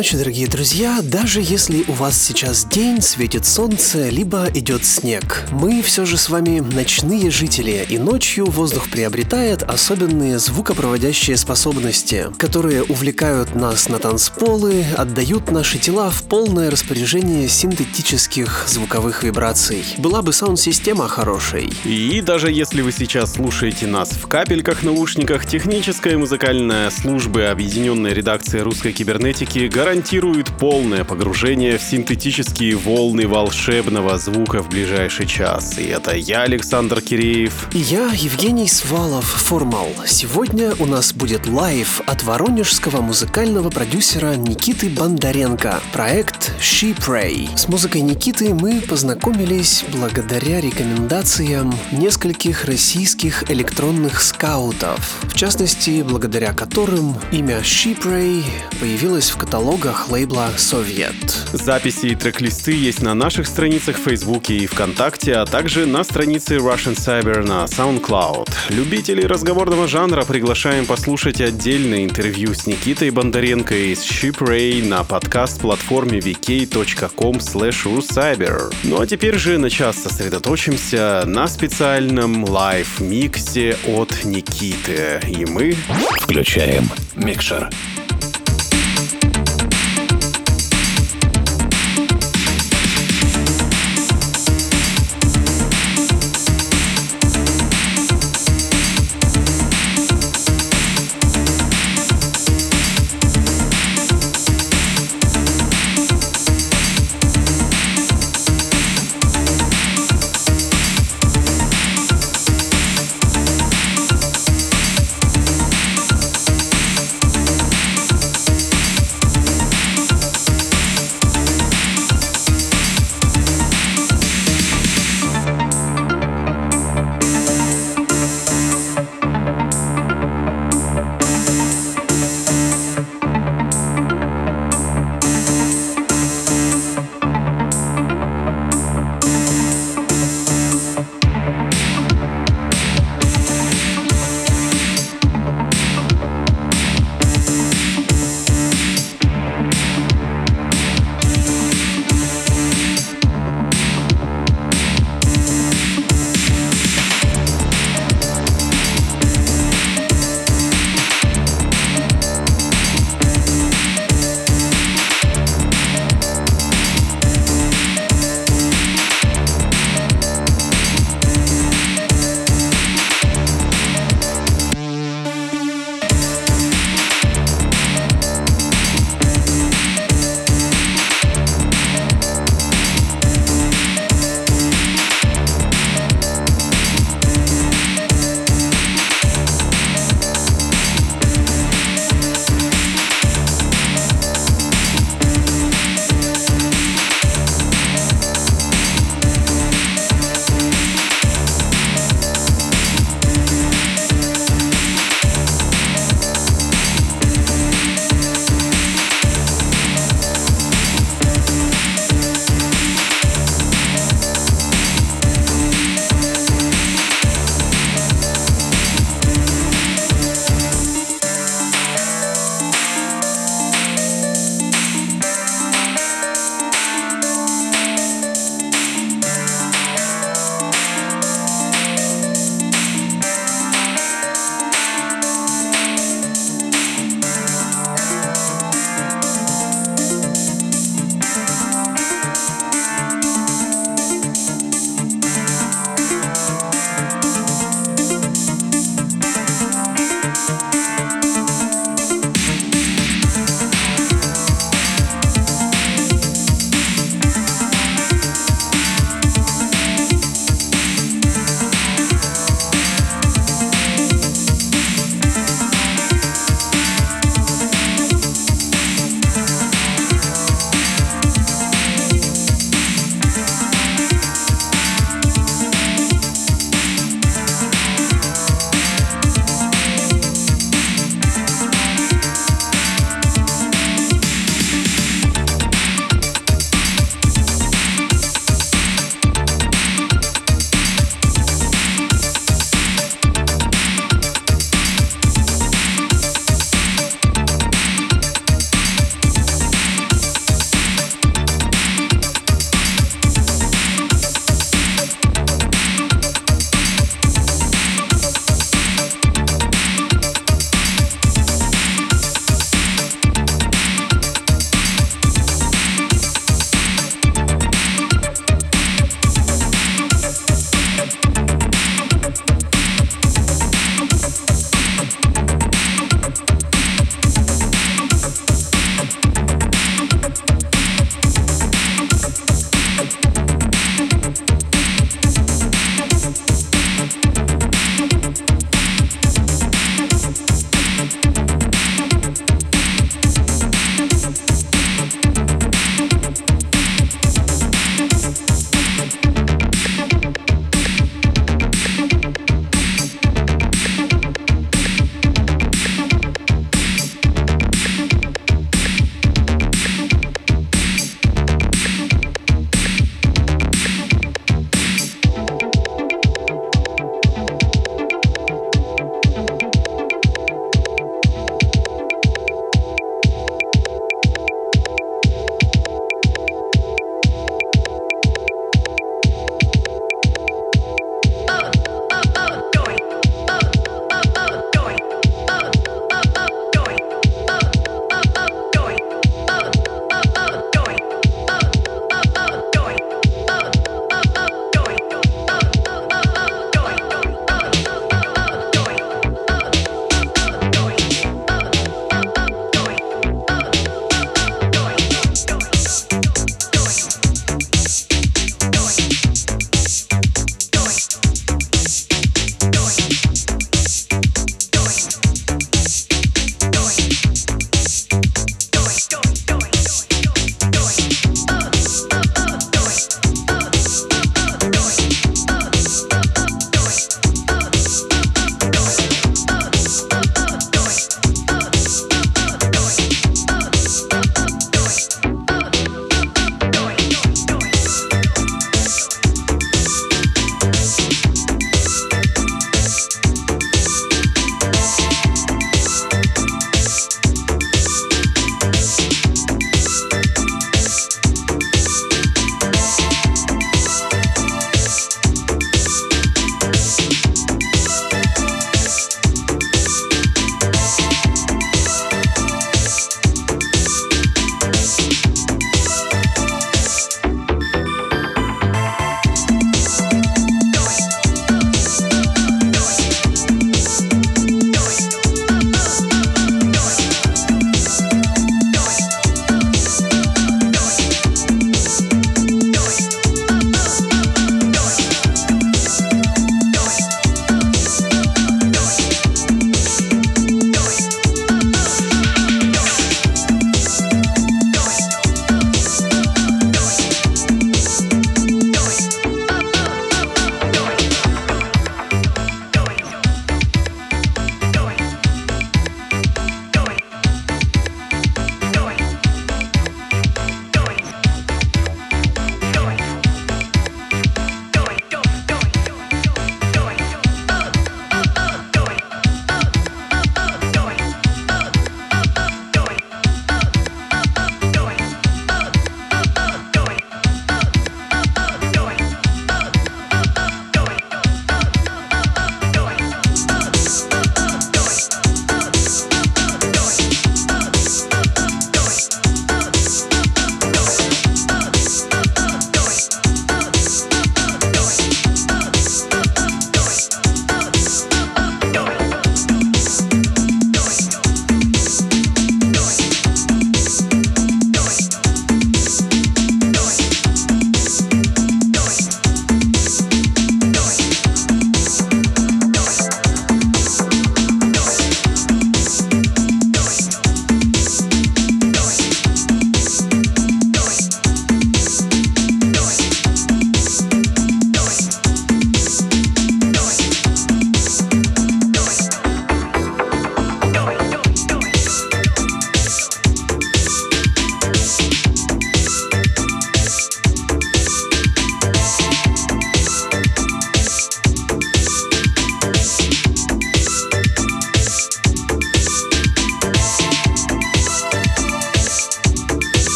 Ночи, дорогие друзья. Даже если у вас сейчас день, светит солнце, либо идет снег, мы все же с вами ночные жители, и ночью воздух приобретает особенные звукопроводящие способности, которые увлекают нас на танцполы, отдают наши тела в полное распоряжение синтетических звуковых вибраций. Была бы саунд-система хорошей. И даже если вы сейчас слушаете нас в капельках наушниках, техническая и музыкальная службы Объединенной редакции русской кибернетики гарантирует полное погружение в синтетические волны волшебного звука в ближайший час. И это я, Александр Киреев. И я, Евгений Свалов, 4Mal. Сегодня у нас будет live от воронежского музыкального продюсера Никиты Бондаренко. Проект Sheepray. С музыкой Никиты мы познакомились благодаря рекомендациям нескольких российских электронных скаутов. В частности, благодаря которым имя Sheepray появилось в каталогах лейбла «Совет». Записи и трек-листы есть на наших страницах в Фейсбуке и ВКонтакте, а также на странице Russian Cyber на SoundCloud. Любителей разговорного жанра приглашаем послушать отдельное интервью с Никитой Бондаренко из Sheepray на подкаст-платформе vk.com rucyber. Ну а теперь же на час сосредоточимся на специальном live-миксе от Никиты. И мы Включаем микшер.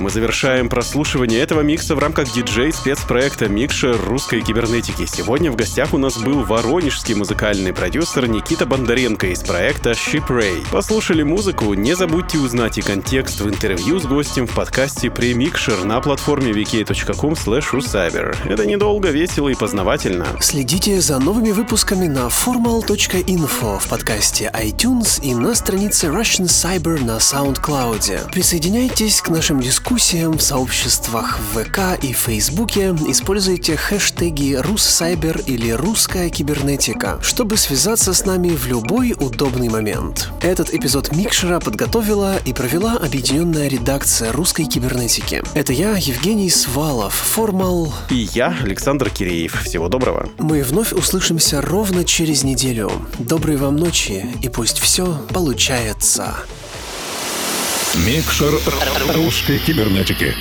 Мы завершаем прослушивание этого микса в рамках диджей спецпроекта «Микшер русской кибернетики». Сегодня в гостях у нас был воронежский музыкальный продюсер Никита Бондаренко из проекта Shipray. Послушали музыку? Не забудьте узнать и контекст в интервью с гостем в подкасте «Премикшер» на платформе vk.com Это недолго, весело и познавательно. Следите за новыми выпусками на formal.info в подкасте iTunes и на странице Russian Cyber на SoundCloud. Присоединяйтесь к нашим дискуссиям в сообществах в ВК и Фейсбуке используйте хэштеги «Руссайбер» или «Русская кибернетика», чтобы связаться с нами в любой удобный момент. Этот эпизод Микшера подготовила и провела объединенная редакция русской кибернетики. Это я, Евгений Свалов, Формал. И я, Александр Киреев. Всего доброго. Мы вновь услышимся ровно через неделю. Доброй вам ночи, и пусть все получается. Микшер русской кибернетики.